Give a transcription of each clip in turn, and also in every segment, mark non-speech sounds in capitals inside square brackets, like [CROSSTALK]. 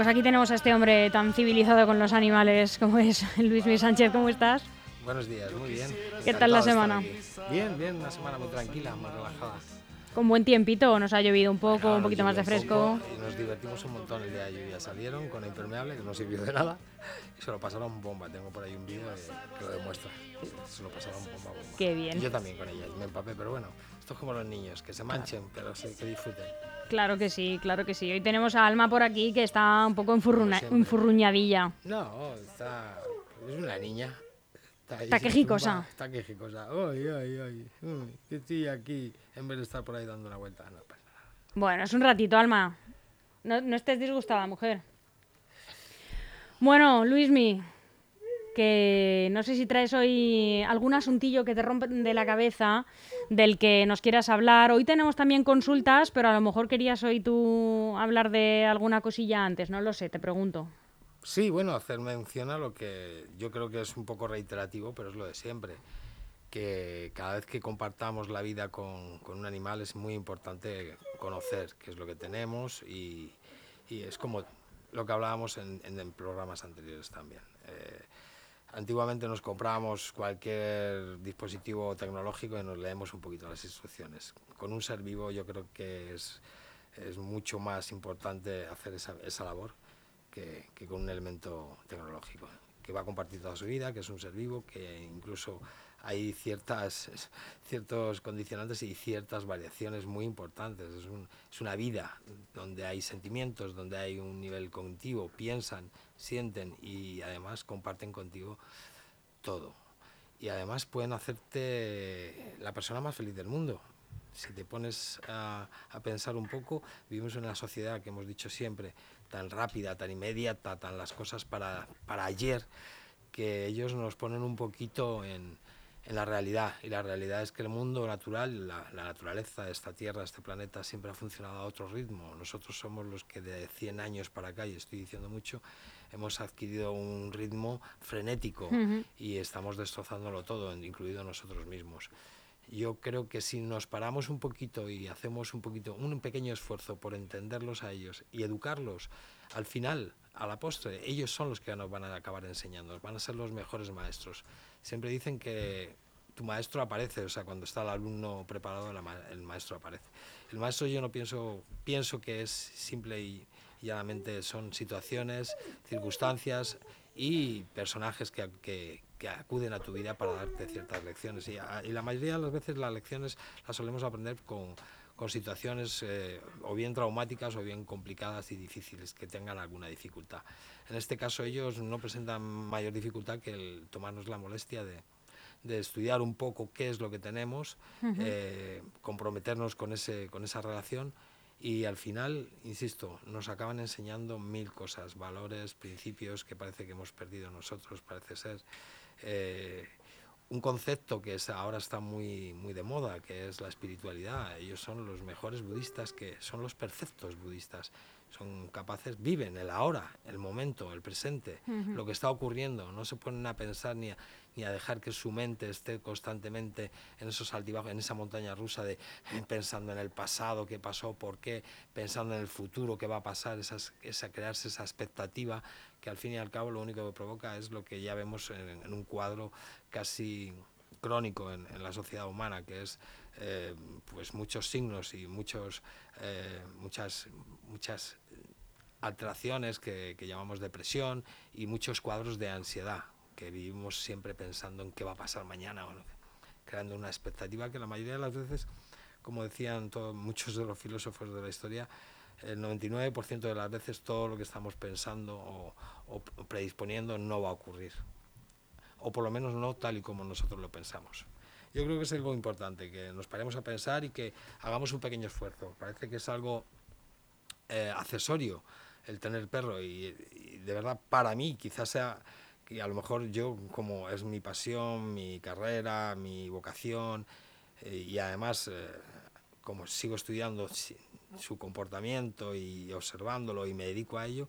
Pues aquí tenemos a este hombre tan civilizado con los animales como es [LAUGHS] Luis Luis Sánchez. ¿Cómo estás? Buenos días, muy bien. ¿Qué tal la semana? Bien, bien, una semana muy tranquila, muy relajada. Con buen tiempito, nos ha llovido un poco, un poquito más de fresco. Y nos divertimos un montón el día de lluvia. Salieron con el impermeable, que no sirvió de nada, y se lo pasaron bomba. Tengo por ahí un vídeo que, lo demuestra. Se lo pasaron bomba, bomba. Qué bien. Y yo también con ella, me empapé, pero bueno, esto es como los niños, que se manchen, pero sí, que disfruten. Claro que sí, claro que sí. Hoy tenemos a Alma por aquí que está un poco enfurruñadilla. No, está. Es una niña. Está quejicosa. Está quejicosa. Ay, ay, ay. que estoy aquí en vez de estar por ahí dando una vuelta. No pasa nada. Bueno, es un ratito, Alma. No, no estés disgustada, mujer. Bueno, Luismi, que no sé si traes hoy algún asuntillo que te rompe de la cabeza del que nos quieras hablar. Hoy tenemos también consultas, pero a lo mejor querías hoy tú hablar de alguna cosilla antes, no lo sé, te pregunto. Sí, bueno, hacer mención a lo que yo creo que es un poco reiterativo, pero es lo de siempre, que cada vez que compartamos la vida con, un animal es muy importante conocer qué es lo que tenemos y, es como lo que hablábamos en, programas anteriores también. Eh, Antiguamente nos comprábamos cualquier dispositivo tecnológico y nos leemos un poquito las instrucciones. Con un ser vivo yo creo que es, es mucho más importante hacer esa, esa labor que, que, con un elemento tecnológico, que va a compartir toda su vida, que es un ser vivo, que incluso hay ciertas, ciertos condicionantes y ciertas variaciones muy importantes. Es, un, es una vida donde hay sentimientos, donde hay un nivel cognitivo, piensan, sienten y además comparten contigo todo. Y además pueden hacerte la persona más feliz del mundo. Si te pones a, pensar un poco, vivimos en una sociedad que hemos dicho siempre tan rápida, tan inmediata, tan las cosas para, para ayer, que ellos nos ponen un poquito en, en la realidad. Y la realidad es que el mundo natural, la, la, naturaleza de esta tierra, este planeta, siempre ha funcionado a otro ritmo. Nosotros somos los que de 100 años para acá, y estoy diciendo mucho, hemos adquirido un ritmo frenético y estamos destrozándolo todo, incluido nosotros mismos. Yo creo que si nos paramos un poquito y hacemos un poquito, un pequeño esfuerzo por entenderlos a ellos y educarlos, al final, a la postre, ellos son los que nos van a acabar enseñando, van a ser los mejores maestros. Siempre dicen que tu maestro aparece, o sea, cuando está el alumno preparado, el maestro aparece. El maestro yo no pienso, pienso que es simple y, llanamente son situaciones, circunstancias y personajes que, acuden a tu vida para darte ciertas lecciones. Y, y, la mayoría de las veces las lecciones las solemos aprender con, con situaciones eh, o bien traumáticas o bien complicadas y difíciles, que tengan alguna dificultad. En este caso ellos no presentan mayor dificultad que el tomarnos la molestia de, de estudiar un poco qué es lo que tenemos, eh, comprometernos con, ese, con esa relación y al final, insisto, nos acaban enseñando mil cosas, valores, principios que parece que hemos perdido nosotros, parece ser. Eh, un concepto que es, ahora está muy, muy de moda, que es la espiritualidad. Ellos son los mejores budistas, que son los perfectos budistas. Son capaces, viven el ahora, el momento, el presente, lo que está ocurriendo. No se ponen a pensar ni a, ni a dejar que su mente esté constantemente en esos altibajos, en esa montaña rusa de eh, pensando en el pasado, qué pasó, por qué, pensando en el futuro, qué va a pasar, esas, esa, crearse esa expectativa que al fin y al cabo lo único que provoca es lo que ya vemos en, un cuadro casi crónico en, la sociedad humana, que es eh, pues muchos signos y muchos, eh, muchas, muchas alteraciones que, que llamamos depresión y muchos cuadros de ansiedad que vivimos siempre pensando en qué va a pasar mañana, o creando una expectativa que la mayoría de las veces, como decían todos, muchos de los filósofos de la historia, el 99% de las veces todo lo que estamos pensando o, o, predisponiendo no va a ocurrir. O por lo menos no tal y como nosotros lo pensamos. Yo creo que es algo importante, que nos paremos a pensar y que hagamos un pequeño esfuerzo. Parece que es algo eh, accesorio el tener perro y, de verdad para mí quizás sea que a lo mejor yo como es mi pasión, mi carrera, mi vocación eh, y además eh, como sigo estudiando su comportamiento y observándolo y me dedico a ello,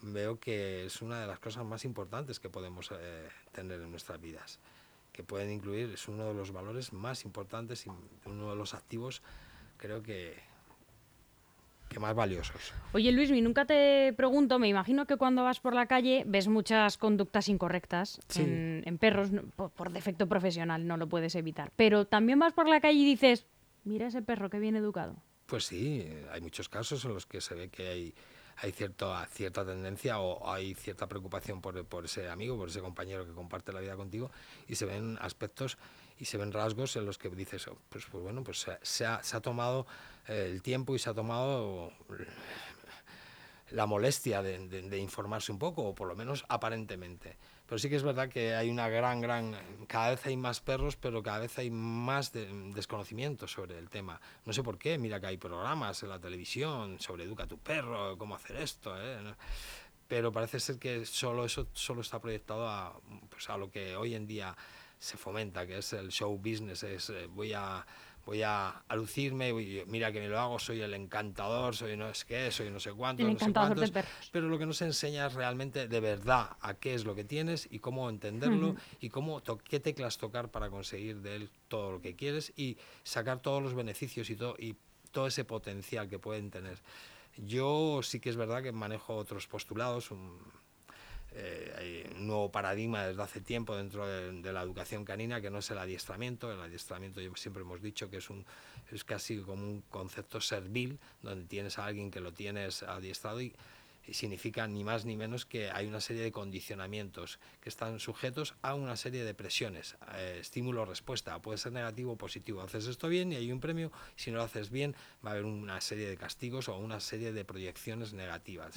veo que es una de las cosas más importantes que podemos eh, tener en nuestras vidas, que pueden incluir, es uno de los valores más importantes y uno de los activos, creo que, que más valiosos. Oye Luis, nunca te pregunto, me imagino que cuando vas por la calle ves muchas conductas incorrectas en, perros, por defecto profesional, no lo puedes evitar, pero también vas por la calle y dices, mira ese perro que bien educado. Pues sí, hay muchos casos en los que se ve que hay, hay cierta, cierta tendencia o hay cierta preocupación por, por, ese amigo, por ese compañero que comparte la vida contigo y se ven aspectos y se ven rasgos en los que dices, oh, pues, pues bueno, pues se, ha, se ha tomado eh, el tiempo y se ha tomado la molestia de, de, informarse un poco, o por lo menos aparentemente. Pero sí que es verdad que hay una gran, gran... Cada vez hay más perros, pero cada vez hay más desconocimiento sobre el tema. No sé por qué, mira que hay programas en la televisión sobre educa tu perro, cómo hacer esto, ¿eh? pero parece ser que solo eso solo está proyectado a, pues a lo que hoy en día se fomenta, que es el show business, es eh, voy a voy a, lucirme, mira que me lo hago, soy el encantador, soy no es qué, soy no sé cuánto, no sé cuántos, pero lo que nos enseña es realmente de verdad a qué es lo que tienes y cómo entenderlo y cómo qué teclas tocar para conseguir de él todo lo que quieres y sacar todos los beneficios y todo, y todo ese potencial que pueden tener. Yo sí que es verdad que manejo otros postulados, un, eh, un nuevo paradigma desde hace tiempo dentro de, la educación canina que no es el adiestramiento. El adiestramiento siempre hemos dicho que es, un, es casi como un concepto servil, donde tienes a alguien que lo tienes adiestrado y, significa ni más ni menos que hay una serie de condicionamientos que están sujetos a una serie de presiones, eh, estímulo-respuesta, puede ser negativo o positivo. Haces esto bien y hay un premio, si no lo haces bien va a haber una serie de castigos o una serie de proyecciones negativas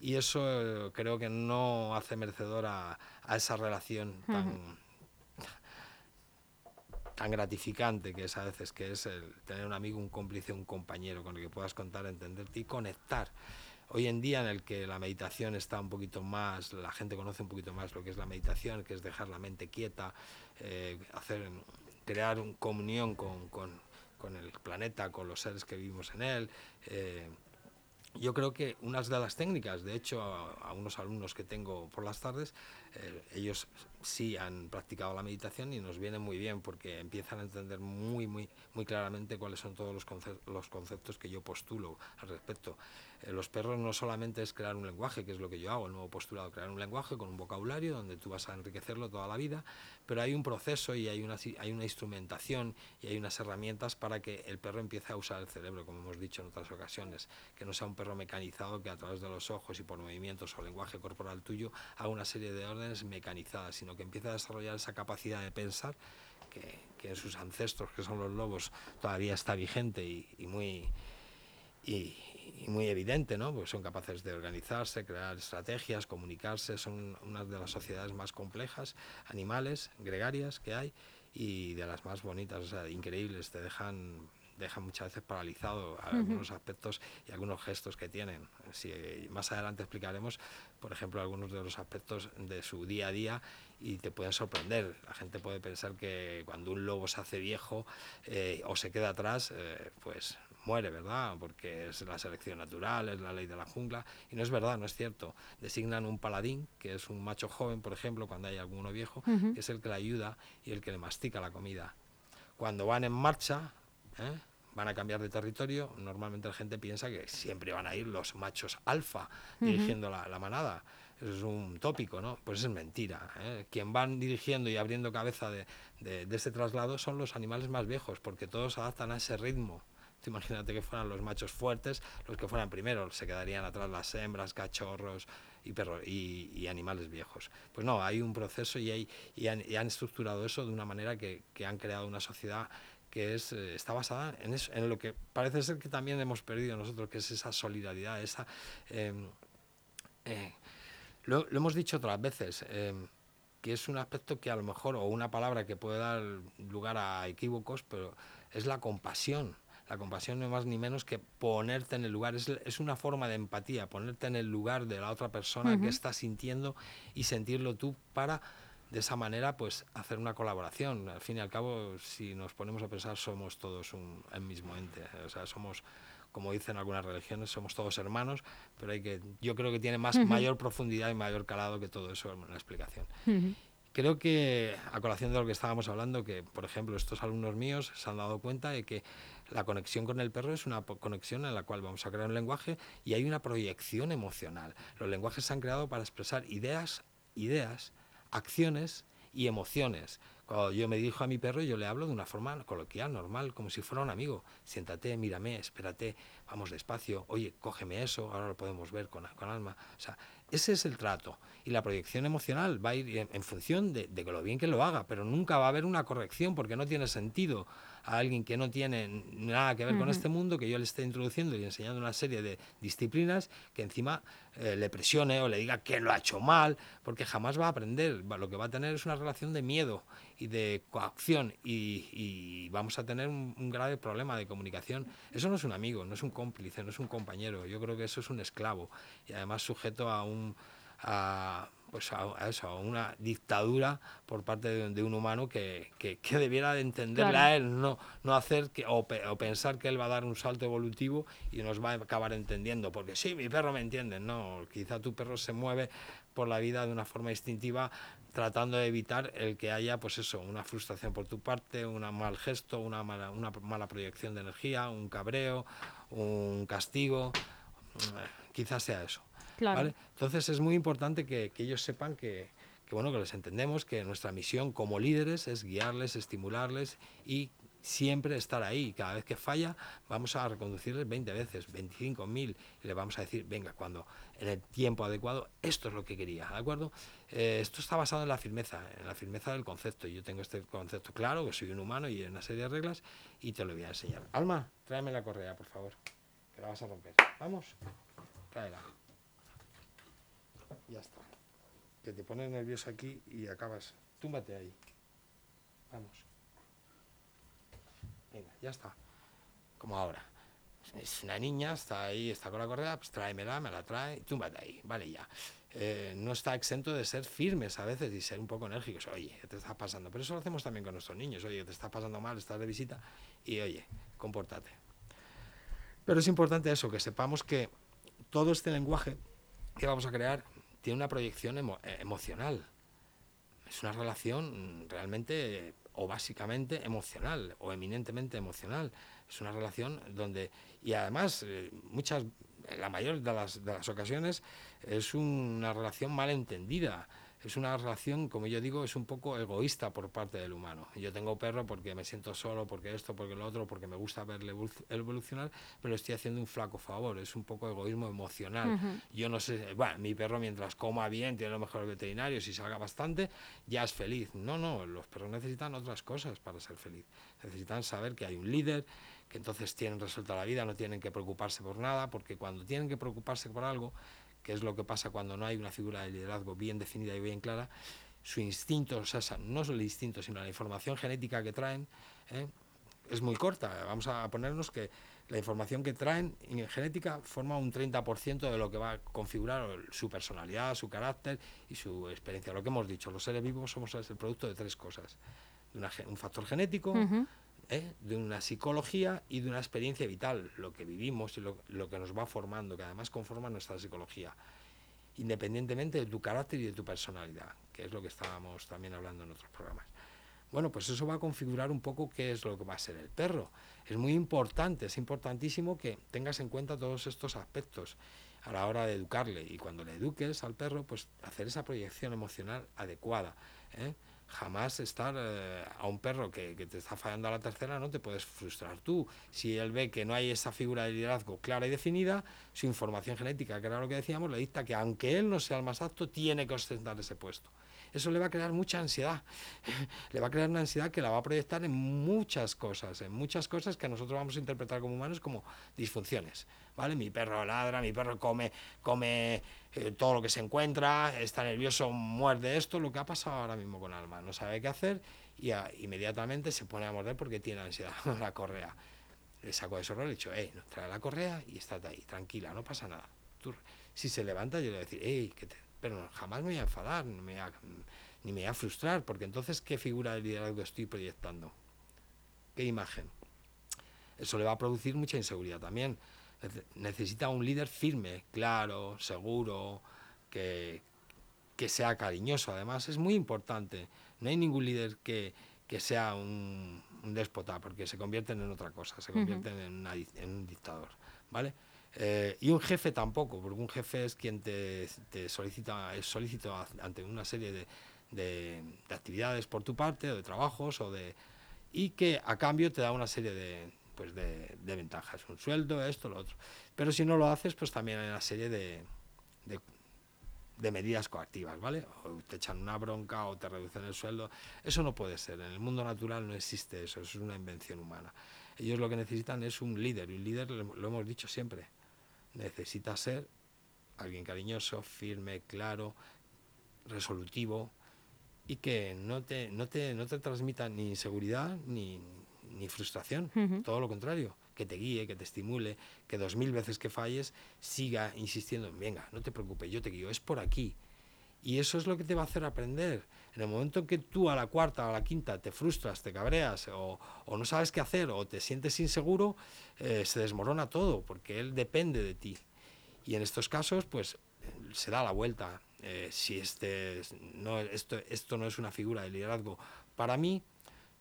y eso eh, creo que no hace merecedor a, esa relación tan, tan gratificante que es a veces, que es el tener un amigo, un cómplice, un compañero con el que puedas contar, entenderte y conectar. Hoy en día en el que la meditación está un poquito más, la gente conoce un poquito más lo que es la meditación, que es dejar la mente quieta, eh, hacer, crear una comunión con, con, con, el planeta, con los seres que vivimos en él. Eh, yo creo que unas de las técnicas, de hecho, a, unos alumnos que tengo por las tardes, eh, ellos sí han practicado la meditación y nos viene muy bien porque empiezan a entender muy, muy, muy claramente cuáles son todos los, los conceptos que yo postulo al respecto. Eh, los perros no solamente es crear un lenguaje, que es lo que yo hago, el nuevo postulado, crear un lenguaje con un vocabulario donde tú vas a enriquecerlo toda la vida, pero hay un proceso y hay una, hay una instrumentación y hay unas herramientas para que el perro empiece a usar el cerebro, como hemos dicho en otras ocasiones, que no sea un perro mecanizado que a través de los ojos y por movimientos o lenguaje corporal tuyo haga una serie de órdenes mecanizadas, sino que empiece a desarrollar esa capacidad de pensar que, en sus ancestros, que son los lobos, todavía está vigente y, y muy... Y, y muy evidente, ¿no? Porque son capaces de organizarse, crear estrategias, comunicarse, son una de las sociedades más complejas, animales, gregarias que hay y de las más bonitas, o sea, increíbles, te dejan dejan muchas veces paralizado algunos aspectos y algunos gestos que tienen. Si, más adelante explicaremos, por ejemplo, algunos de los aspectos de su día a día y te pueden sorprender. La gente puede pensar que cuando un lobo se hace viejo eh, o se queda atrás, eh, pues muere, ¿verdad? Porque es la selección natural, es la ley de la jungla, y no es verdad, no es cierto. Designan un paladín, que es un macho joven, por ejemplo, cuando hay alguno viejo, que es el que le ayuda y el que le mastica la comida. Cuando van en marcha, ¿eh? van a cambiar de territorio, normalmente la gente piensa que siempre van a ir los machos alfa dirigiendo la, manada. Eso es un tópico, ¿no? Pues es mentira. ¿eh? Quien van dirigiendo y abriendo cabeza de, de, de, ese traslado son los animales más viejos, porque todos adaptan a ese ritmo imagínate que fueran los machos fuertes los que fueran primero, se quedarían atrás las hembras, cachorros y, perro, y, animales viejos. Pues no, hay un proceso y, hay, y, han, estructurado eso de una manera que, han creado una sociedad que es, eh, está basada en, eso, en lo que parece ser que también hemos perdido nosotros, que es esa solidaridad, esa... Em, eh, lo, hemos dicho otras veces, em, que es un aspecto que a lo mejor, o una palabra que puede dar lugar a equívocos, pero es la compasión. La compasión no es más ni menos que ponerte en el lugar, es, es una forma de empatía, ponerte en el lugar de la otra persona que está sintiendo y sentirlo tú para de esa manera pues hacer una colaboración. Al fin y al cabo, si nos ponemos a pensar, somos todos un, el mismo ente. O sea, somos, como dicen algunas religiones, somos todos hermanos, pero hay que, yo creo que tiene más, mayor profundidad y mayor calado que todo eso en la explicación. Creo que, a colación de lo que estábamos hablando, que, por ejemplo, estos alumnos míos se han dado cuenta de que la conexión con el perro es una conexión en la cual vamos a crear un lenguaje y hay una proyección emocional. Los lenguajes se han creado para expresar ideas, ideas, acciones y emociones. Cuando yo me dirijo a mi perro, yo le hablo de una forma coloquial, normal, como si fuera un amigo. Siéntate, mírame, espérate, vamos despacio, oye, cógeme eso, ahora lo podemos ver con, con alma. O sea, ese es el trato. Y la proyección emocional va a ir en, función de, de, lo bien que lo haga, pero nunca va a haber una corrección porque no tiene sentido a alguien que no tiene nada que ver con este mundo, que yo le esté introduciendo y enseñando una serie de disciplinas que encima eh, le presione o le diga que lo ha hecho mal, porque jamás va a aprender. Lo que va a tener es una relación de miedo y de coacción y, vamos a tener un, grave problema de comunicación. Eso no es un amigo, no es un cómplice, no es un compañero. Yo creo que eso es un esclavo y además sujeto a un... A, pues a, eso, a una dictadura por parte de, un humano que, que, debiera de entenderla a él, no, no hacer que, o, pensar que él va a dar un salto evolutivo y nos va a acabar entendiendo, porque sí, mi perro me entiende, no, quizá tu perro se mueve por la vida de una forma instintiva tratando de evitar el que haya pues eso, una frustración por tu parte, un mal gesto, una mala, una mala proyección de energía, un cabreo, un castigo, quizás sea eso. Entonces es muy importante que, ellos sepan que, bueno, que les entendemos, que nuestra misión como líderes es guiarles, estimularles y siempre estar ahí. Cada vez que falla, vamos a reconducirles 20 veces, 25.000, y le vamos a decir, venga, cuando en el tiempo adecuado, esto es lo que quería, ¿de acuerdo? Eh, esto está basado en la firmeza, en la firmeza del concepto. Yo tengo este concepto claro, que soy un humano y una serie de reglas, y te lo voy a enseñar. Alma, tráeme la correa, por favor, que la vas a romper. Vamos, tráela. Ya está. Que te pones nervioso aquí y acabas. Túmbate ahí. Vamos. Venga, ya está. Como ahora. Es una niña, está ahí, está con la correa, pues tráemela, me la trae, túmbate ahí, vale ya. Eh, no está exento de ser firmes a veces y ser un poco enérgicos. Oye, ¿qué te está pasando? Pero eso lo hacemos también con nuestros niños. Oye, te está pasando mal, estás de visita y oye, compórtate. Pero es importante eso, que sepamos que todo este lenguaje que vamos a crear tiene una proyección eh, emocional. Es una relación realmente o básicamente emocional o eminentemente emocional. Es una relación donde, y además, eh, muchas, la mayor de las, de las ocasiones es una relación mal entendida es una relación, como yo digo, es un poco egoísta por parte del humano. Yo tengo perro porque me siento solo, porque esto, porque lo otro, porque me gusta verle evolucionar, pero estoy haciendo un flaco favor. Es un poco egoísmo emocional. Yo no sé, bueno, mi perro mientras coma bien, tiene los mejores veterinarios y salga bastante, ya es feliz. No, no, los perros necesitan otras cosas para ser feliz. Necesitan saber que hay un líder, que entonces tienen resuelta la vida, no tienen que preocuparse por nada, porque cuando tienen que preocuparse por algo, que es lo que pasa cuando no hay una figura de liderazgo bien definida y bien clara, su instinto, o sea, no es el instinto, sino la información genética que traen, ¿eh? es muy corta. Vamos a ponernos que la información que traen en genética forma un 30% de lo que va a configurar su personalidad, su carácter y su experiencia. Lo que hemos dicho, los seres vivos somos el producto de tres cosas. un factor genético, ¿eh? de una psicología y de una experiencia vital, lo que vivimos y lo, que nos va formando, que además conforma nuestra psicología, independientemente de tu carácter y de tu personalidad, que es lo que estábamos también hablando en otros programas. Bueno, pues eso va a configurar un poco qué es lo que va a ser el perro. Es muy importante, es importantísimo que tengas en cuenta todos estos aspectos a la hora de educarle y cuando le eduques al perro, pues hacer esa proyección emocional adecuada. ¿eh? Jamás estar eh, a un perro que, que, te está fallando a la tercera, no te puedes frustrar tú. Si él ve que no hay esa figura de liderazgo clara y definida, su información genética, que era lo que decíamos, le dicta que aunque él no sea el más apto, tiene que ostentar ese puesto. Eso le va a crear mucha ansiedad. [LAUGHS] le va a crear una ansiedad que la va a proyectar en muchas cosas, en muchas cosas que nosotros vamos a interpretar como humanos como disfunciones. ¿Vale? Mi perro ladra, mi perro come, come eh, todo lo que se encuentra, está nervioso, muerde esto, lo que ha pasado ahora mismo con Alma. No sabe qué hacer y inmediatamente se pone a morder porque tiene ansiedad [LAUGHS] la correa. Le saco de y le dicho, hey, trae la correa y estate ahí, tranquila, no pasa nada. Tú, si se levanta, yo le voy a decir, hey, te, pero jamás me voy a enfadar, ni me voy a, frustrar, porque entonces, ¿qué figura de liderazgo estoy proyectando? ¿Qué imagen? Eso le va a producir mucha inseguridad también. Necesita un líder firme, claro, seguro, que, que sea cariñoso. Además, es muy importante. No hay ningún líder que, que sea un, un, déspota, porque se convierten en otra cosa, se convierten en, en, un dictador. ¿vale? Eh, y un jefe tampoco, porque un jefe es quien te, solicita, es solicito ante una serie de, de, actividades por tu parte, o de trabajos, o de y que a cambio te da una serie de, pues de, de, ventajas, un sueldo, esto, lo otro. Pero si no lo haces, pues también hay una serie de, de, medidas coactivas, ¿vale? O te echan una bronca o te reducen el sueldo. Eso no puede ser. En el mundo natural no existe eso, eso es una invención humana. Ellos lo que necesitan es un líder, y un líder, lo hemos dicho siempre, necesita ser alguien cariñoso, firme, claro, resolutivo y que no te, no te, no te transmita ni inseguridad ni, ni frustración, todo lo contrario, que te guíe, que te estimule, que dos mil veces que falles siga insistiendo, venga, no te preocupes, yo te guío, es por aquí. Y eso es lo que te va a hacer aprender. En el momento en que tú a la cuarta o a la quinta te frustras, te cabreas o, no sabes qué hacer o te sientes inseguro, eh, se desmorona todo porque él depende de ti. Y en estos casos, pues se da la vuelta. Eh, si este no, esto, esto no es una figura de liderazgo para mí,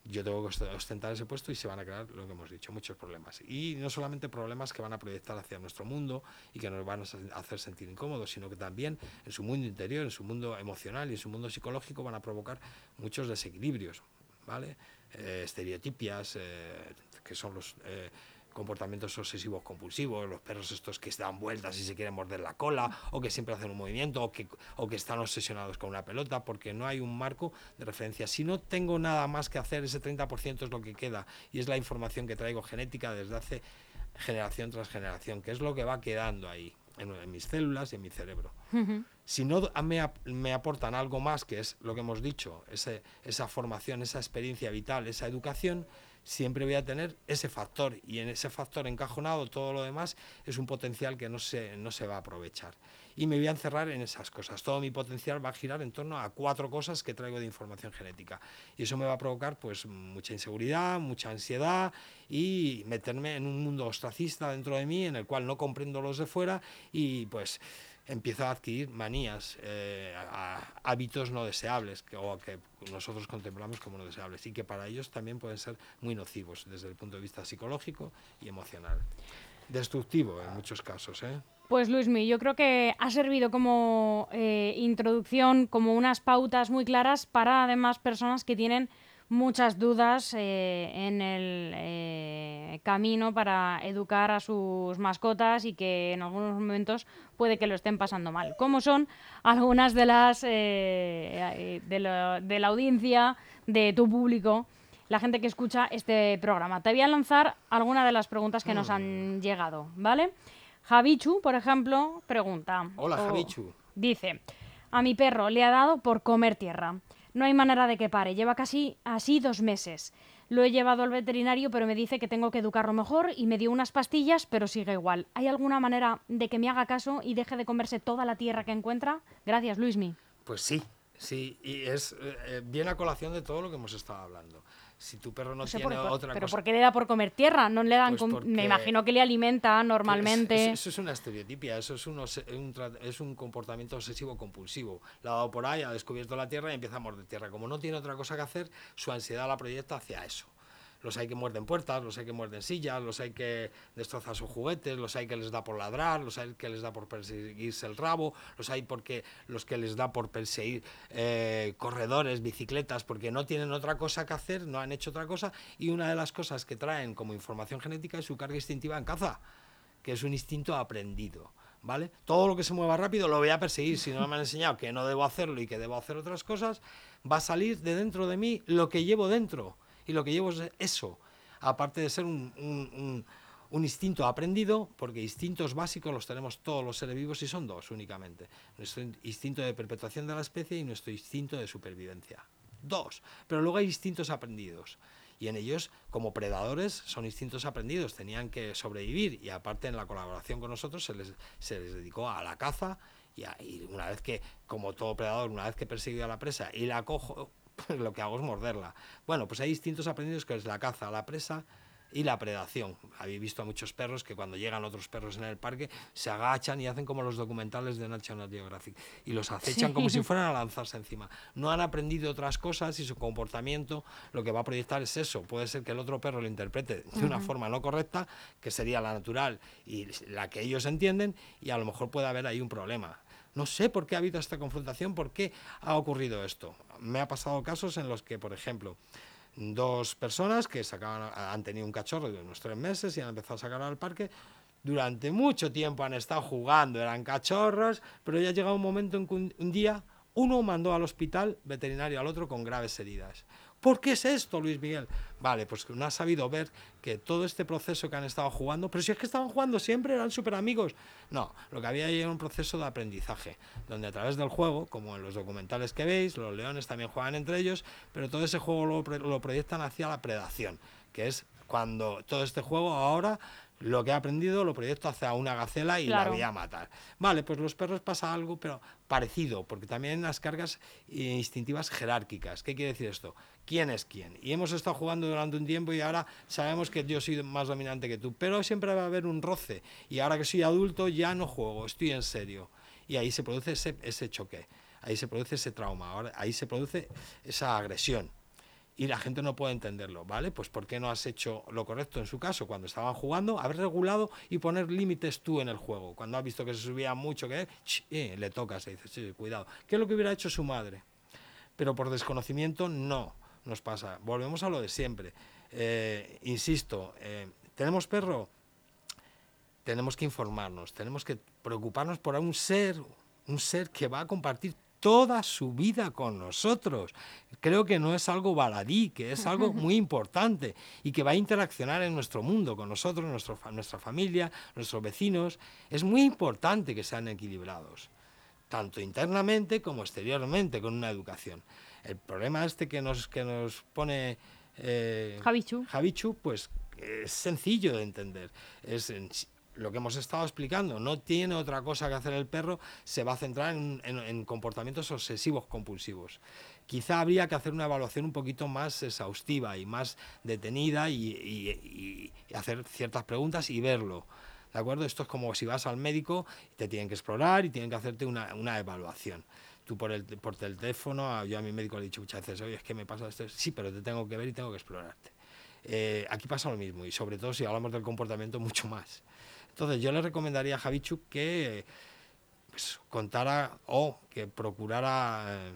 yo tengo que ostentar ese puesto y se van a crear, lo que hemos dicho, muchos problemas. Y no solamente problemas que van a proyectar hacia nuestro mundo y que nos van a hacer sentir incómodos, sino que también en su mundo interior, en su mundo emocional y en su mundo psicológico van a provocar muchos desequilibrios, ¿vale? Eh, estereotipias, eh, que son los... Eh, comportamientos obsesivos compulsivos, los perros estos que se dan vueltas y se quieren morder la cola, o que siempre hacen un movimiento, o que, o que están obsesionados con una pelota, porque no hay un marco de referencia. Si no tengo nada más que hacer, ese 30% es lo que queda, y es la información que traigo genética desde hace generación tras generación, que es lo que va quedando ahí, en, mis células y en mi cerebro. Si no me, me, aportan algo más, que es lo que hemos dicho, ese, esa formación, esa experiencia vital, esa educación, siempre voy a tener ese factor y en ese factor encajonado todo lo demás es un potencial que no se, no se va a aprovechar. Y me voy a encerrar en esas cosas. Todo mi potencial va a girar en torno a cuatro cosas que traigo de información genética. Y eso me va a provocar pues mucha inseguridad, mucha ansiedad y meterme en un mundo ostracista dentro de mí en el cual no comprendo los de fuera y pues empieza a adquirir manías, eh, hábitos no deseables que, o que nosotros contemplamos como no deseables y que para ellos también pueden ser muy nocivos desde el punto de vista psicológico y emocional. Destructivo en muchos casos. ¿eh? Pues Luismi, yo creo que ha servido como eh, introducción, como unas pautas muy claras para además personas que tienen muchas dudas eh, en el eh, camino para educar a sus mascotas y que en algunos momentos puede que lo estén pasando mal. Como son algunas de las eh, de, la audiencia, de tu público, la gente que escucha este programa. Te voy a lanzar algunas de las preguntas que nos han llegado, ¿vale? Javichu, por ejemplo, pregunta. Hola, Javichu. Dice, a mi perro le ha dado por comer tierra. No hay manera de que pare. Lleva casi así dos meses. Lo he llevado al veterinario, pero me dice que tengo que educarlo mejor y me dio unas pastillas, pero sigue igual. ¿Hay alguna manera de que me haga caso y deje de comerse toda la tierra que encuentra? Gracias, Luismi. Pues sí, sí, y es eh, eh, bien a colación de todo lo que hemos estado hablando si tu perro no, tiene otra pero ¿por qué le da por comer tierra? No le dan pues me imagino que le alimenta normalmente. eso es una estereotipia, eso es, un, es un comportamiento obsesivo compulsivo. La ha dado por ahí, ha descubierto la tierra y empieza a morder tierra. Como no tiene otra cosa que hacer, su ansiedad la proyecta hacia eso. Los hay que muerden puertas, los hay que muerden sillas, los hay que destrozan sus juguetes, los hay que les da por ladrar, los hay que les da por perseguirse el rabo, los hay porque los que les da por perseguir eh, corredores, bicicletas, porque no tienen otra cosa que hacer, no han hecho otra cosa, y una de las cosas que traen como información genética es su carga instintiva en caza, que es un instinto aprendido. ¿Vale? Todo lo que se mueva rápido lo voy a perseguir. Si no me han enseñado que no debo hacerlo y que debo hacer otras cosas, va a salir de dentro de mí lo que llevo dentro. Y lo que llevo es eso, aparte de ser un, instinto aprendido, porque instintos básicos los tenemos todos los seres vivos y son dos únicamente. Nuestro instinto de perpetuación de la especie y nuestro instinto de supervivencia. Dos. Pero luego hay instintos aprendidos. Y en ellos, como predadores, son instintos aprendidos, tenían que sobrevivir y aparte en la colaboración con nosotros se les, se les dedicó a la caza y, una vez que, como todo predador, una vez que persigue a la presa y la cojo, [LAUGHS] lo que hago es morderla. Bueno, pues hay distintos aprendidos que es la caza, la presa y la predación. Habéis visto a muchos perros que cuando llegan otros perros en el parque se agachan y hacen como los documentales de National Geographic y los acechan como si fueran a lanzarse encima. No han aprendido otras cosas y su comportamiento lo que va a proyectar es eso. Puede ser que el otro perro lo interprete de una forma no correcta, que sería la natural y la que ellos entienden, y a lo mejor puede haber ahí un problema. No sé por qué ha habido esta confrontación, por qué ha ocurrido esto. Me ha pasado casos en los que, por ejemplo, dos personas que sacaban, han tenido un cachorro de unos tres meses y han empezado a sacar al parque. Durante mucho tiempo han estado jugando, eran cachorros, pero ya ha llegado un momento en que un día uno mandó al hospital veterinario al otro con graves heridas. ¿Por qué es esto, Luis Miguel? Vale, pues no ha sabido ver que todo este proceso que han estado jugando, pero si es que estaban jugando siempre, eran súper amigos. No, lo que había ahí era un proceso de aprendizaje, donde a través del juego, como en los documentales que veis, los leones también juegan entre ellos, pero todo ese juego lo, lo proyectan hacia la predación, que es cuando todo este juego ahora lo que he aprendido lo proyecto hacia una gacela y la voy a matar. Vale, pues los perros pasa algo, pero parecido, porque también las cargas instintivas jerárquicas. ¿Qué quiere decir esto? ¿Quién es quién? Y hemos estado jugando durante un tiempo y ahora sabemos que yo soy más dominante que tú, pero siempre va a haber un roce. Y ahora que soy adulto ya no juego, estoy en serio. Y ahí se produce ese, ese choque, ahí se produce ese trauma, ahora, ahí se produce esa agresión y la gente no puede entenderlo, ¿vale? Pues ¿por qué no has hecho lo correcto en su caso cuando estaban jugando? Haber regulado y poner límites tú en el juego. Cuando ha visto que se subía mucho, que eh, le tocas, y dices, sí, cuidado. ¿Qué es lo que hubiera hecho su madre? Pero por desconocimiento no nos pasa. Volvemos a lo de siempre. Eh, insisto, eh, ¿tenemos perro? Tenemos que informarnos, tenemos que preocuparnos por un ser, un ser que va a compartir toda su vida con nosotros. Creo que no es algo baladí, que es algo muy importante y que va a interaccionar en nuestro mundo, con nosotros, nuestro, nuestra familia, nuestros vecinos. Es muy importante que sean equilibrados, tanto internamente como exteriormente, con una educación. El problema este que nos, que nos pone eh, Javichu. Javichu, pues es sencillo de entender. Es, lo que hemos estado explicando, no tiene otra cosa que hacer el perro, se va a centrar en, comportamientos obsesivos compulsivos. Quizá habría que hacer una evaluación un poquito más exhaustiva y más detenida y, hacer ciertas preguntas y verlo. ¿De acuerdo? Esto es como si vas al médico, te tienen que explorar y tienen que hacerte una, evaluación. Tú por el, por el teléfono, yo a mi médico le he dicho muchas veces, oye, es que me pasa esto. Sí, pero te tengo que ver y tengo que explorarte. Eh, aquí pasa lo mismo y sobre todo si hablamos del comportamiento mucho más. Entonces yo le recomendaría a Javichu que pues, contara o que procurara eh,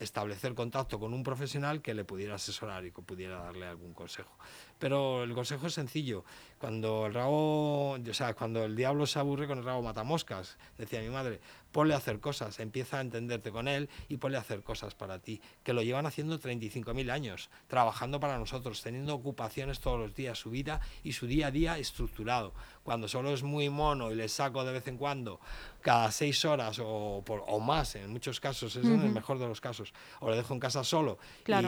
establecer contacto con un profesional que le pudiera asesorar y que pudiera darle algún consejo. Pero el consejo es sencillo. Cuando el rabo, o sea, cuando el diablo se aburre con el rabo mata moscas, decía mi madre, ponle a hacer cosas, empieza a entenderte con él y ponle a hacer cosas para ti, que lo llevan haciendo 35.000 años, trabajando para nosotros, teniendo ocupaciones todos los días, su vida y su día a día estructurado. Cuando solo es muy mono y le saco de vez en cuando, cada seis horas o, por, o más, en muchos casos, es en el mejor de los casos, o le dejo en casa solo,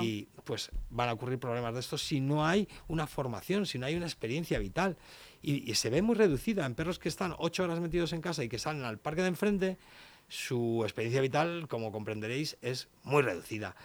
y pues van a ocurrir problemas de estos si no hay una formación, si no hay una experiencia vital y, se ve muy reducida en perros que están ocho horas metidos en casa y que salen al parque de enfrente, su experiencia vital, como comprenderéis, es muy reducida.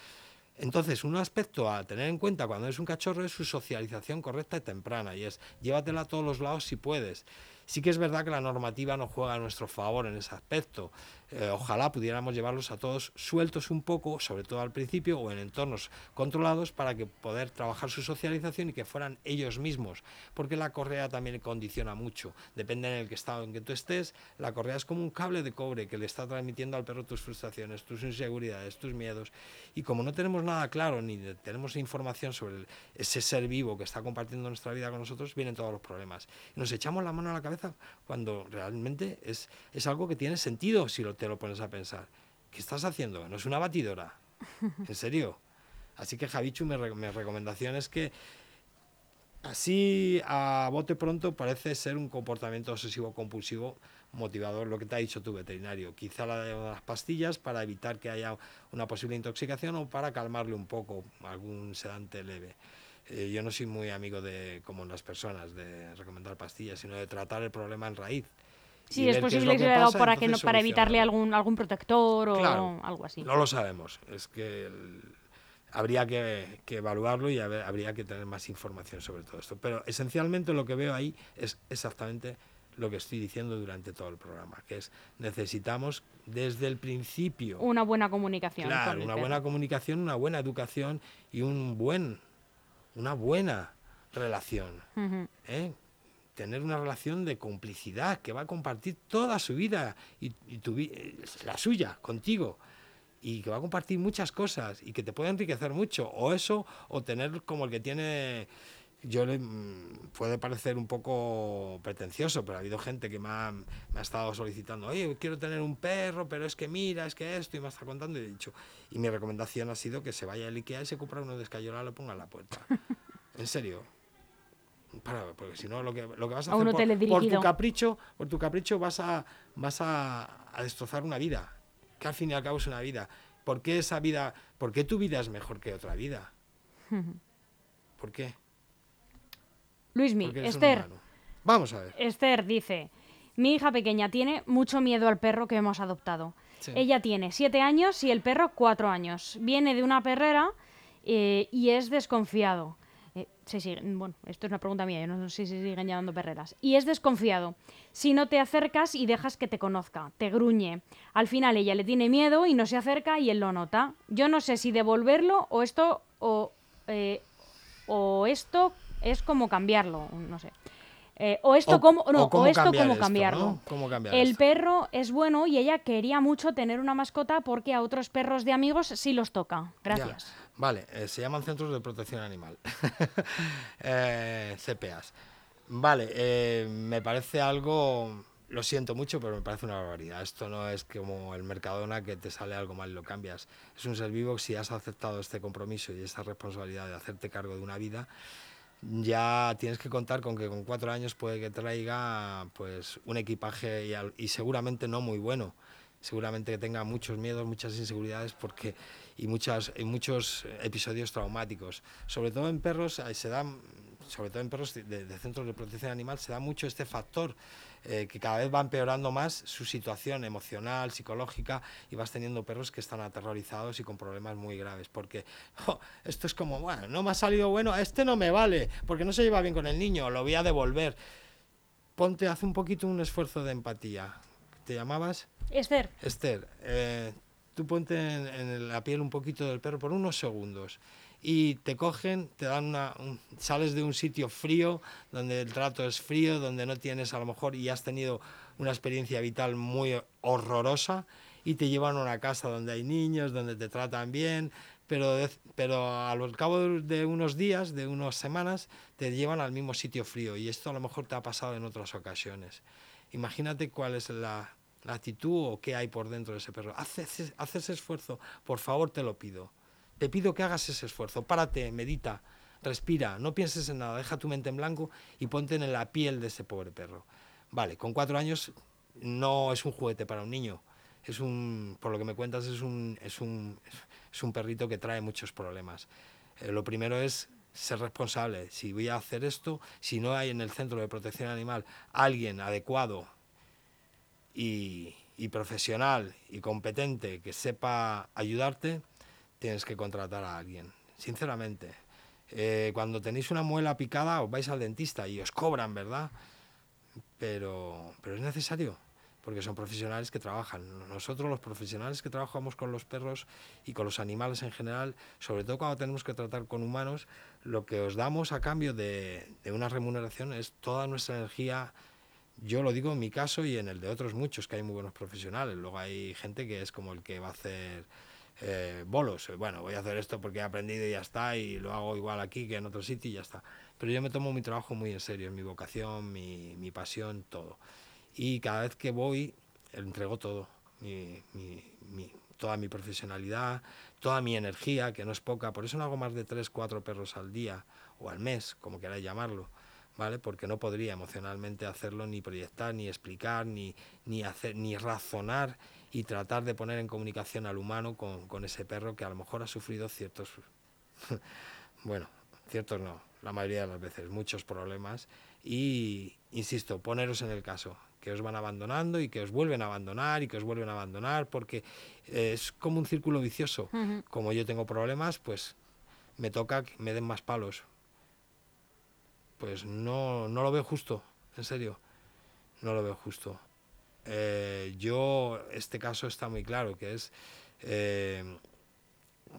Entonces, un aspecto a tener en cuenta cuando es un cachorro es su socialización correcta y temprana, y es llévatela a todos los lados si puedes. Sí que es verdad que la normativa no juega a nuestro favor en ese aspecto. Eh, ojalá pudiéramos llevarlos a todos sueltos un poco, sobre todo al principio, o en entornos controlados para que poder trabajar su socialización y que fueran ellos mismos, porque la correa también condiciona mucho. Depende en el estado en que tú estés, la correa es como un cable de cobre que le está transmitiendo al perro tus frustraciones, tus inseguridades, tus miedos. Y como no tenemos nada claro ni tenemos información sobre ese ser vivo que está compartiendo nuestra vida con nosotros, vienen todos los problemas. Nos echamos la mano a la cabeza cuando realmente es, es algo que tiene sentido si lo te lo pones a pensar. ¿Qué estás haciendo? No es una batidora. [LAUGHS] ¿En serio? Así que Javichu, mi, recomendación es que así a bote pronto parece ser un comportamiento obsesivo compulsivo motivador, lo que te ha dicho tu veterinario. Quizá la de las pastillas para evitar que haya una posible intoxicación o para calmarle un poco algún sedante leve. Eh, yo no soy muy amigo de, como las personas, de recomendar pastillas, sino de tratar el problema en raíz. Sí, es posible que, haya para, que no, para evitarle algún, algún protector o algo así. No lo sabemos. Es que habría que, evaluarlo y habría que tener más información sobre todo esto. Pero esencialmente lo que veo ahí es exactamente lo que estoy diciendo durante todo el programa, que es necesitamos desde el principio una buena comunicación. Claro, una buena comunicación, una buena educación y un buen, una buena relación. ¿eh? Tener una relación de complicidad, que va a compartir toda su vida y, tu, la suya contigo y que va a compartir muchas cosas y que te puede enriquecer mucho o eso o tener como el que tiene yo le, mm, puede parecer un poco pretencioso, pero ha habido gente que me ha, me ha, estado solicitando, oye, quiero tener un perro, pero es que mira, es que esto, y me está contando, y he dicho, y mi recomendación ha sido que se vaya al Ikea y se compra uno de escayola y lo ponga en la puerta. [LAUGHS] en serio, porque si no lo que, lo que vas a, hacer por, tu capricho, por tu capricho vas a vas a, destrozar una vida, que al fin y al cabo es una vida. ¿Por qué esa vida, por qué tu vida es mejor que otra vida? [LAUGHS] ¿Por qué? Luismi, Esther. Vamos a ver. Esther dice, mi hija pequeña tiene mucho miedo al perro que hemos adoptado. Ella tiene siete años y el perro cuatro años. Viene de una perrera eh, y es desconfiado. Eh, bueno, esto es una pregunta mía, yo no sé si siguen llamando perreras. Y es desconfiado. Si no te acercas y dejas que te conozca, te gruñe. Al final ella le tiene miedo y no se acerca y él lo nota. Yo no sé si devolverlo o esto o, eh, o esto es como cambiarlo, no sé. Eh, o esto como no, o, esto cómo cambiarlo. el perro es bueno y ella quería mucho tener una mascota porque a otros perros de amigos sí los toca. Gracias. Vale, eh, se llaman Centros de Protección Animal, [LAUGHS] eh, CPAs. Vale, eh, me parece algo, lo siento mucho, pero me parece una barbaridad. Esto no es como el Mercadona que te sale algo mal y lo cambias. Es un ser vivo, si has aceptado este compromiso y esta responsabilidad de hacerte cargo de una vida, ya tienes que contar con que con cuatro años puede que traiga pues un equipaje y, y seguramente no muy bueno seguramente que tenga muchos miedos, muchas inseguridades porque, y, muchas, y muchos episodios traumáticos. Sobre todo en perros eh, se dan, sobre todo en perros de, centros de protección animal, se da mucho este factor eh, que cada vez va empeorando más su situación emocional, psicológica, y vas teniendo perros que están aterrorizados y con problemas muy graves, porque esto es como, bueno, no me ha salido bueno, este no me vale, porque no se lleva bien con el niño, lo voy a devolver. Ponte, haz un poquito un esfuerzo de empatía. ¿Te llamabas? Esther. Esther, eh, tú ponte en, la piel un poquito del perro por unos segundos y te cogen, te dan una, sales de un sitio frío, donde el trato es frío, donde no tienes a lo mejor y has tenido una experiencia vital muy horrorosa y te llevan a una casa donde hay niños, donde te tratan bien, pero, pero al cabo de unos días, de unas semanas, te llevan al mismo sitio frío y esto a lo mejor te ha pasado en otras ocasiones. Imagínate cuál es la, la actitud o qué hay por dentro de ese perro. Haz ese, esfuerzo, por favor te lo pido. Te pido que hagas ese esfuerzo. Párate, medita, respira, no pienses en nada, deja tu mente en blanco y ponte en la piel de ese pobre perro. Vale, con cuatro años no es un juguete para un niño. Es un, por lo que me cuentas, es un, es un, es un perrito que trae muchos problemas. Eh, lo primero es ser responsable. Si voy a hacer esto, si no hay en el centro de protección animal alguien adecuado y, profesional y competente que sepa ayudarte, tienes que contratar a alguien, sinceramente. Eh, cuando tenéis una muela picada os vais al dentista y os cobran, ¿verdad? pero, pero es necesario porque son profesionales que trabajan. Nosotros los profesionales que trabajamos con los perros y con los animales en general, sobre todo cuando tenemos que tratar con humanos, lo que os damos a cambio de, una remuneración es toda nuestra energía. Yo lo digo en mi caso y en el de otros muchos, que hay muy buenos profesionales. Luego hay gente que es como el que va a hacer eh, bolos. Bueno, voy a hacer esto porque he aprendido y ya está, y lo hago igual aquí que en otro sitio y ya está. Pero yo me tomo mi trabajo muy en serio, mi vocación, mi, mi pasión, todo y cada vez que voy entrego todo, toda mi profesionalidad, toda mi energía, que no es poca, por eso no hago más de tres, cuatro perros al día o al mes, como queráis llamarlo, ¿vale? Porque no podría emocionalmente hacerlo, ni proyectar, ni explicar, ni, ni, hacer, ni razonar y tratar de poner en comunicación al humano con, con ese perro que a lo mejor ha sufrido ciertos, [LAUGHS] bueno, ciertos no, la mayoría de las veces, muchos problemas y, insisto, poneros en el caso, que os van abandonando y que os vuelven a abandonar y que os vuelven a abandonar, porque es como un círculo vicioso. Como yo tengo problemas, pues me toca que me den más palos. Pues no, no lo veo justo, en serio, no lo veo justo. Eh, yo, este caso está muy claro, que es eh,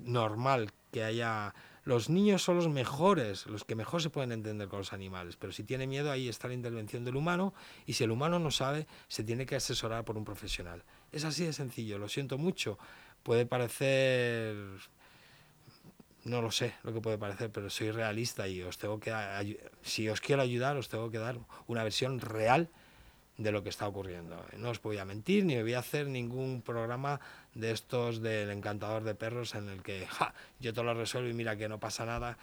normal que haya los niños son los mejores, los que mejor se pueden entender con los animales, pero si tiene miedo ahí está la intervención del humano y si el humano no sabe, se tiene que asesorar por un profesional. Es así de sencillo, lo siento mucho. Puede parecer no lo sé lo que puede parecer, pero soy realista y os tengo que si os quiero ayudar, os tengo que dar una versión real de lo que está ocurriendo. No os voy a mentir ni voy a hacer ningún programa de estos del encantador de perros en el que yo te lo resuelvo y mira que no pasa nada.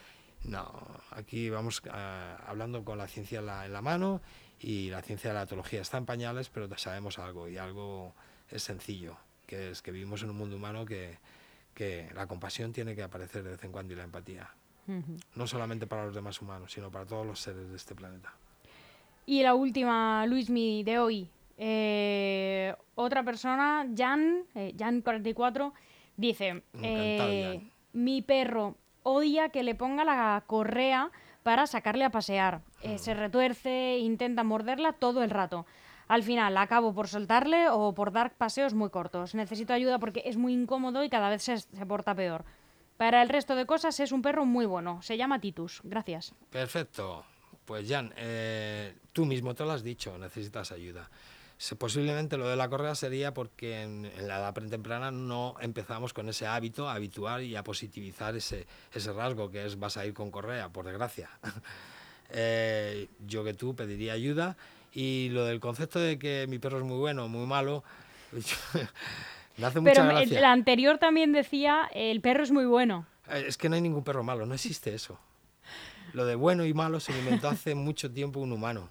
No, aquí vamos eh, hablando con la ciencia en la, en la, mano y la ciencia de la etología está en pañales, pero sabemos algo y algo es sencillo, que es que vivimos en un mundo humano que, que la compasión tiene que aparecer de vez en cuando y la empatía. No solamente para los demás humanos, sino para todos los seres de este planeta. Y la última, Luismi, de hoy. Eh, otra persona, Jan, eh, Jan44, dice: eh, Mi perro odia que le ponga la correa para sacarle a pasear. Eh, se retuerce, intenta morderla todo el rato. Al final acabo por soltarle o por dar paseos muy cortos. Necesito ayuda porque es muy incómodo y cada vez se, porta peor. Para el resto de cosas es un perro muy bueno. Se llama Titus. Gracias. Perfecto. Pues Jan, eh, tú mismo te lo has dicho, necesitas ayuda. posiblemente lo de la correa sería porque en, la edad pretemprana no empezamos con ese hábito a habituar y a positivizar ese, ese rasgo que es vas a ir con correa, por desgracia. [LAUGHS] Eh, yo que tú pediría ayuda y lo del concepto de que mi perro es muy bueno o muy malo, [LAUGHS] me hace mucha Pero gracia. el anterior también decía el perro es muy bueno. Eh, es que no hay ningún perro malo, no existe eso. Lo de bueno y malo se inventó hace [LAUGHS] mucho tiempo un humano.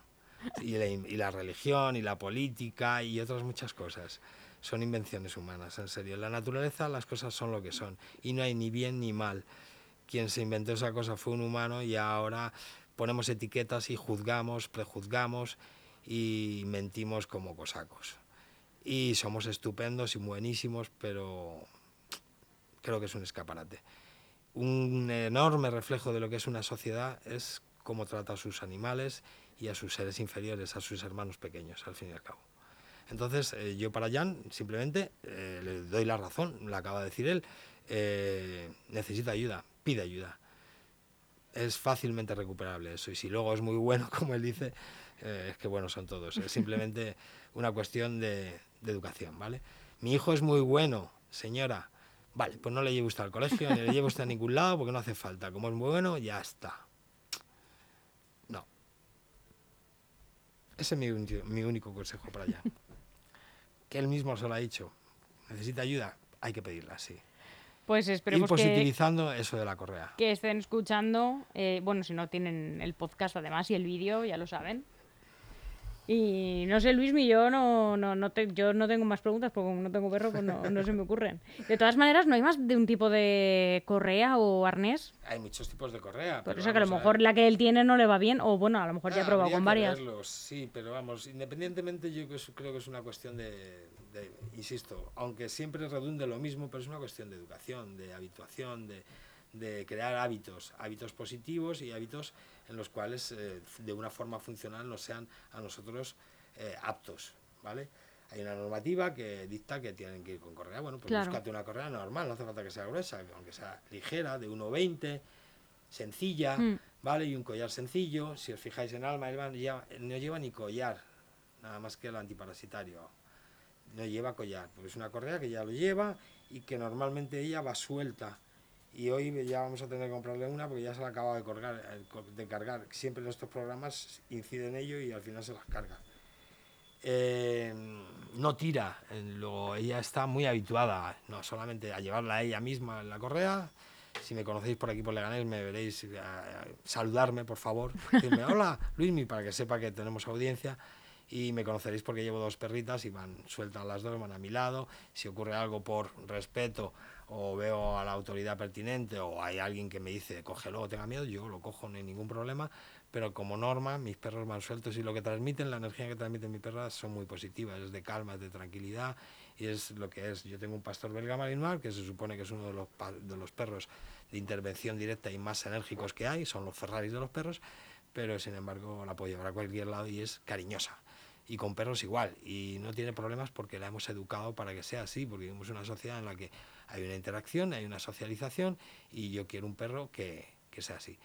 Y la, religión y la política y otras muchas cosas. Son invenciones humanas, en serio. En la naturaleza las cosas son lo que son. Y no hay ni bien ni mal. Quien se inventó esa cosa fue un humano y ahora ponemos etiquetas y juzgamos, prejuzgamos y mentimos como cosacos. Y somos estupendos y buenísimos, pero creo que es un escaparate un enorme reflejo de lo que es una sociedad es cómo trata a sus animales y a sus seres inferiores, a sus hermanos pequeños, al fin y al cabo. Entonces, eh, yo para Jan simplemente eh, le doy la razón, lo acaba de decir él, eh, necesita ayuda, pide ayuda. Es fácilmente recuperable eso, y si luego es muy bueno, [LAUGHS] como él dice, es que bueno son todos, es simplemente una cuestión de, de educación, ¿vale? Mi hijo es muy bueno, señora, Vale, pues no le lleve usted al colegio, ni le lleve usted a ningún lado porque no hace falta. Como es muy bueno, ya está. No. Ese es mi, único consejo para allá. que él mismo se lo ha dicho. Necesita ayuda, hay que pedirla, sí. Pues esperemos y positivizando eso de la correa. Que estén escuchando, eh, bueno, si no tienen el podcast además y el vídeo, ya lo saben. Y no sé, Luis, mi yo no, no, no yo no tengo más preguntas porque como no tengo perro, pues no, no, se me ocurren. De todas maneras, ¿no hay más de un tipo de correa o arnés? Hay muchos tipos de correa. Por eso que a lo mejor la que él tiene no le va bien, o bueno, a lo mejor ya ha ah, probado con varias. sí, pero vamos, independientemente yo creo que es una cuestión de, insisto, aunque siempre redunde lo mismo, pero es una cuestión de educación, de habituación, de, de crear hábitos, hábitos positivos y hábitos en los cuales eh, de una forma funcional nos sean a nosotros eh, aptos, ¿vale? Hay una normativa que dicta que tienen que ir con correa. Bueno, pues búscate una correa normal, no hace falta que sea gruesa, aunque sea ligera, de 1,20, sencilla, mm. ¿vale? Y un collar sencillo. Si os fijáis en Alma, no lleva ni collar, nada más que el antiparasitario. No lleva collar, porque es una correa que ya lo lleva y que normalmente ella va suelta. Y hoy ya vamos a tener que comprarle una porque ya se la acaba de, colgar, de cargar. Siempre en estos programas inciden en ello y al final se las carga. Eh, no tira, luego ella está muy habituada, no solamente a llevarla a ella misma en la correa, si me conocéis por aquí por Leganés me veréis eh, saludarme por favor, decirme hola Luismi para que sepa que tenemos audiencia y me conoceréis porque llevo dos perritas y van sueltas las dos, van a mi lado, si ocurre algo por respeto o veo a la autoridad pertinente o hay alguien que me dice cógelo, tenga miedo, yo lo cojo, no hay ningún problema, pero como norma mis perros van sueltos y lo que transmiten, la energía que transmiten mis perras son muy positivas, es de calma, es de tranquilidad y es lo que es. Yo tengo un pastor belga malinois que se supone que es uno de los, de los perros de intervención directa y más enérgicos que hay, son los Ferraris de los perros, pero sin embargo la puedo llevar a cualquier lado y es cariñosa. Y con perros igual, y no tiene problemas porque la hemos educado para que sea así, porque vivimos una sociedad en la que hay una interacción, hay una socialización, y yo quiero un perro que, que sea así.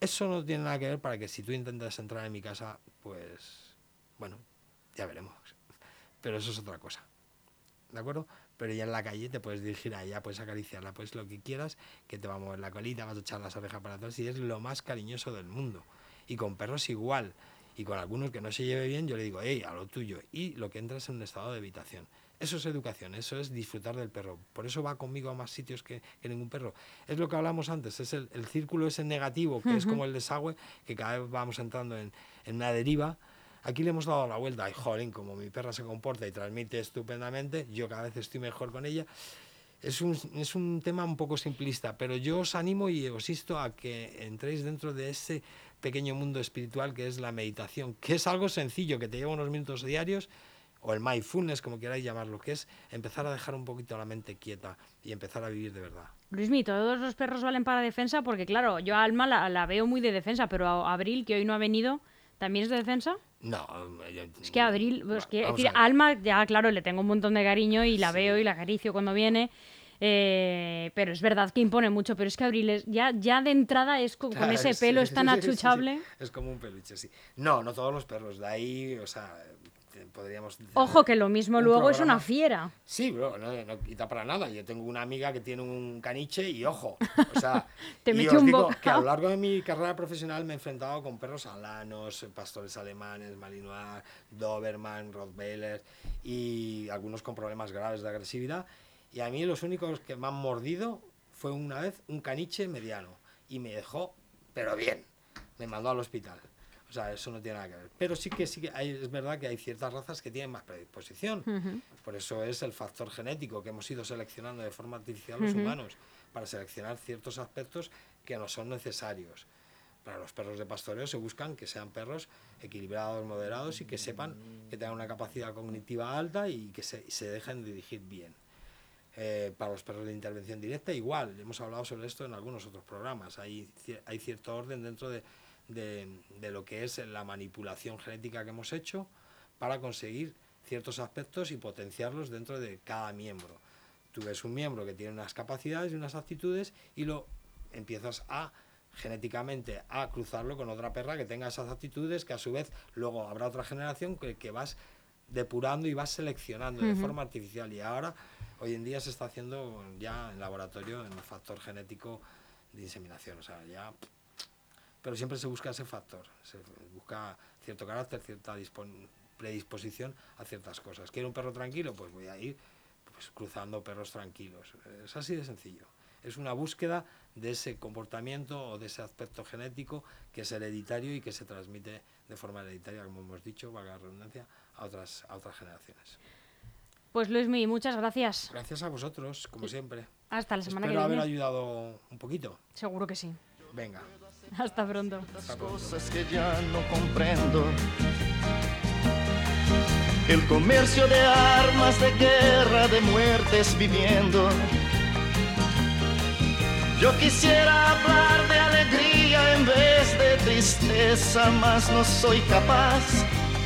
Eso no tiene nada que ver para que si tú intentas entrar en mi casa, pues, bueno, ya veremos. Pero eso es otra cosa. ¿De acuerdo? Pero ya en la calle te puedes dirigir a ella, puedes acariciarla, pues lo que quieras, que te va a mover la colita, vas a echar las orejas para atrás y es lo más cariñoso del mundo. Y con perros igual. Y con algunos que no se lleve bien, yo le digo, hey, a lo tuyo. Y lo que entra es en un estado de evitación. Eso es educación, eso es disfrutar del perro. Por eso va conmigo a más sitios que, ningún perro. Es lo que hablamos antes, es el, círculo ese negativo, que es como el desagüe, que cada vez vamos entrando en, una deriva. Aquí le hemos dado la vuelta. Ay, jolín, como mi perra se comporta y transmite estupendamente, yo cada vez estoy mejor con ella. Es un, es un tema un poco simplista, pero yo os animo y os insto a que entréis dentro de ese pequeño mundo espiritual que es la meditación, que es algo sencillo, que te lleva unos minutos diarios o el mindfulness, como queráis llamarlo, que es empezar a dejar un poquito la mente quieta y empezar a vivir de verdad. Luismi, todos los perros valen para defensa porque, claro, yo a Alma la, veo muy de defensa, pero a Abril, que hoy no ha venido, ¿también es de defensa? No, es que Abril, pues que, Alma, ya claro, le tengo un montón de cariño y la veo y la acaricio cuando viene. Eh, pero es verdad que impone mucho, pero es que Abril ya, ya de entrada es con, ese pelo es tan achuchable. es como un peluche, sí. No, no todos los perros, de ahí, o sea, podríamos... Ojo, que lo mismo luego es una fiera. Sí, bro, no, quita para nada. Yo tengo una amiga que tiene un caniche y ojo, o sea... [LAUGHS] Te y os digo que a lo [LAUGHS] largo de mi carrera profesional me he enfrentado con perros alanos, pastores alemanes, malinois, doberman, rottweiler y algunos con problemas graves de agresividad. Y a mí los únicos que me han mordido fue una vez un caniche mediano y me dejó, pero bien, me mandó al hospital. O sea, eso no tiene nada que ver. Pero sí que, sí que es verdad que hay ciertas razas que tienen más predisposición. Por eso es el factor genético que hemos ido seleccionando de forma artificial los humanos, para seleccionar ciertos aspectos que no son necesarios. Para los perros de pastoreo se buscan que sean perros equilibrados, moderados y que sepan que tengan una capacidad cognitiva alta y que se, se dejen dirigir bien. Eh, para los perros de intervención directa, igual, hemos hablado sobre esto en algunos otros programas. Hay, hay cierto orden dentro de, de, lo que es la manipulación genética que hemos hecho para conseguir ciertos aspectos y potenciarlos dentro de cada miembro. Tú ves un miembro que tiene unas capacidades y unas actitudes y lo empiezas a genéticamente a cruzarlo con otra perra que tenga esas actitudes que a su vez luego habrá otra generación que, que vas depurando y vas seleccionando de forma artificial y ahora hoy en día se está haciendo ya en laboratorio en el factor genético de inseminación, o sea, ya pero siempre se busca ese factor, se busca cierto carácter, cierta predisposición a ciertas cosas. ¿Quiero un perro tranquilo? Pues voy a ir pues, cruzando perros tranquilos. Es así de sencillo. Es una búsqueda de ese comportamiento o de ese aspecto genético que es hereditario y que se transmite de forma hereditaria, como hemos dicho, valga la redundancia, a otras, a otras generaciones. Pues Luismi, muchas gracias. Gracias a vosotros, como siempre. Hasta la semana que viene. haber ayudado un poquito. Seguro que sí. Venga. [LAUGHS] Hasta pronto. Las cosas que ya no comprendo. El comercio de armas, de guerra, de muertes viviendo. Yo quisiera hablar de alegría en vez de tristeza, mas no soy capaz.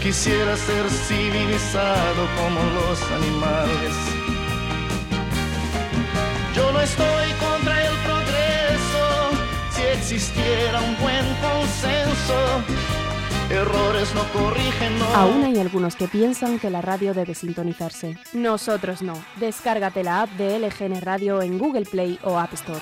Quisiera ser civilizado como los animales. Yo no estoy contra el progreso, si existiera un buen consenso. Errores no corrigen, no. Aún hay algunos que piensan que la radio debe sintonizarse. Nosotros no. Descárgate la app de LGN Radio en Google Play o App Store.